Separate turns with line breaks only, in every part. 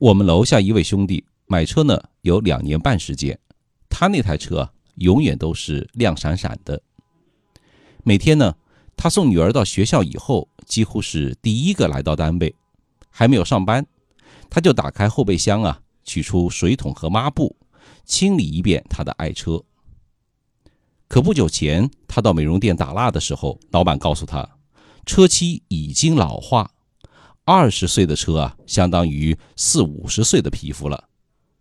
我们楼下一位兄弟买车呢，有两年半时间，他那台车永远都是亮闪闪的。每天呢，他送女儿到学校以后，几乎是第一个来到单位，还没有上班，他就打开后备箱啊，取出水桶和抹布，清理一遍他的爱车。可不久前，他到美容店打蜡的时候，老板告诉他，车漆已经老化。二十岁的车啊，相当于四五十岁的皮肤了，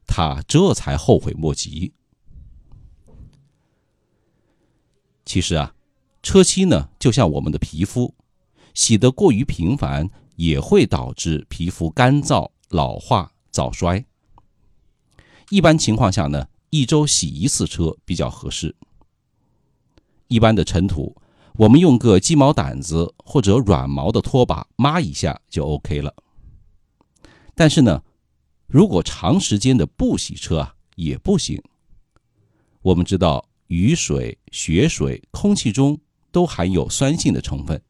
他这才后悔莫及。其实啊，车漆呢，就像我们的皮肤，洗得过于频繁，也会导致皮肤干燥、老化、早衰。一般情况下呢，一周洗一次车比较合适。一般的尘土。我们用个鸡毛掸子或者软毛的拖把抹一下就 OK 了。但是呢，如果长时间的不洗车啊，也不行。我们知道，雨水、雪水、空气中都含有酸性的成分，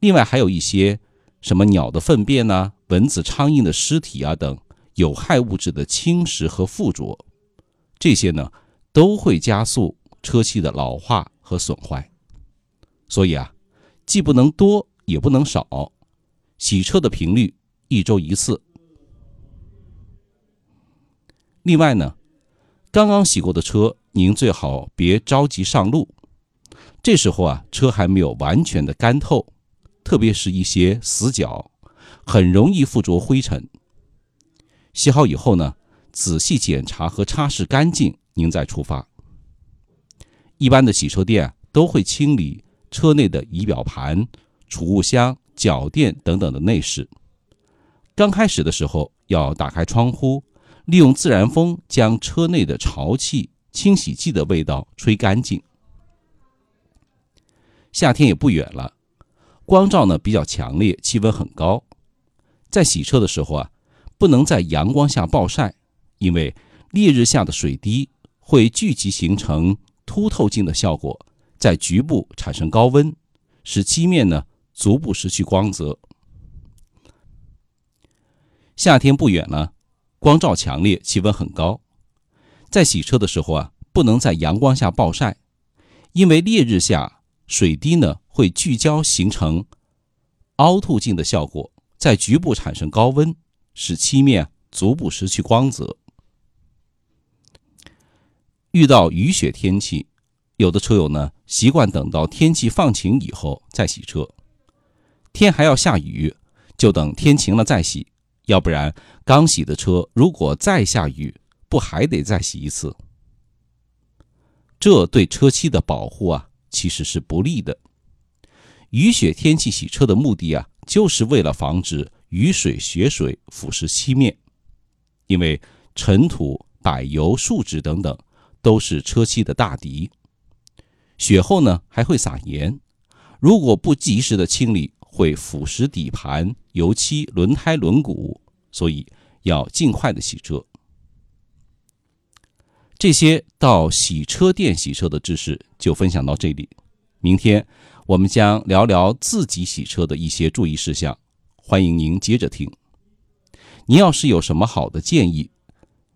另外还有一些什么鸟的粪便呐、蚊子、苍蝇的尸体啊等有害物质的侵蚀和附着，这些呢都会加速车漆的老化和损坏。所以啊，既不能多，也不能少，洗车的频率一周一次。另外呢，刚刚洗过的车，您最好别着急上路，这时候啊，车还没有完全的干透，特别是一些死角，很容易附着灰尘。洗好以后呢，仔细检查和擦拭干净，您再出发。一般的洗车店都会清理。车内的仪表盘、储物箱、脚垫等等的内饰，刚开始的时候要打开窗户，利用自然风将车内的潮气、清洗剂的味道吹干净。夏天也不远了，光照呢比较强烈，气温很高，在洗车的时候啊，不能在阳光下暴晒，因为烈日下的水滴会聚集形成凸透镜的效果。在局部产生高温，使漆面呢逐步失去光泽。夏天不远了，光照强烈，气温很高，在洗车的时候啊，不能在阳光下暴晒，因为烈日下水滴呢会聚焦形成凹凸镜的效果，在局部产生高温，使漆面逐步失去光泽。遇到雨雪天气。有的车友呢习惯等到天气放晴以后再洗车，天还要下雨，就等天晴了再洗。要不然刚洗的车如果再下雨，不还得再洗一次？这对车漆的保护啊其实是不利的。雨雪天气洗车的目的啊，就是为了防止雨水、雪水腐蚀漆面，因为尘土、柏油、树脂等等都是车漆的大敌。雪后呢还会撒盐，如果不及时的清理，会腐蚀底盘、油漆、轮胎、轮毂，所以要尽快的洗车。这些到洗车店洗车的知识就分享到这里，明天我们将聊聊自己洗车的一些注意事项，欢迎您接着听。您要是有什么好的建议，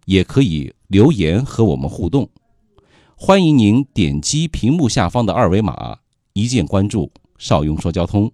也可以留言和我们互动。欢迎您点击屏幕下方的二维码，一键关注“邵雍说交通”。